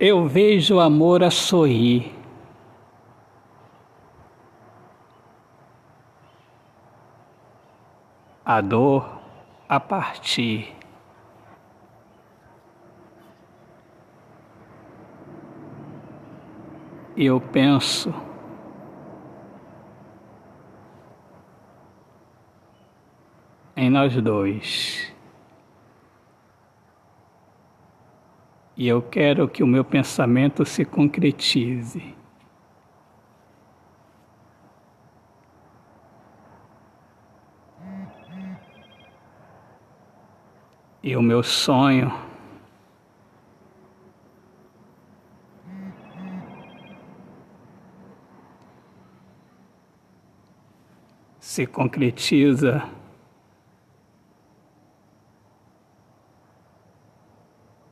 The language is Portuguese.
eu vejo o amor a sorrir. A dor a partir. E eu penso em nós dois. E eu quero que o meu pensamento se concretize. E o meu sonho se concretiza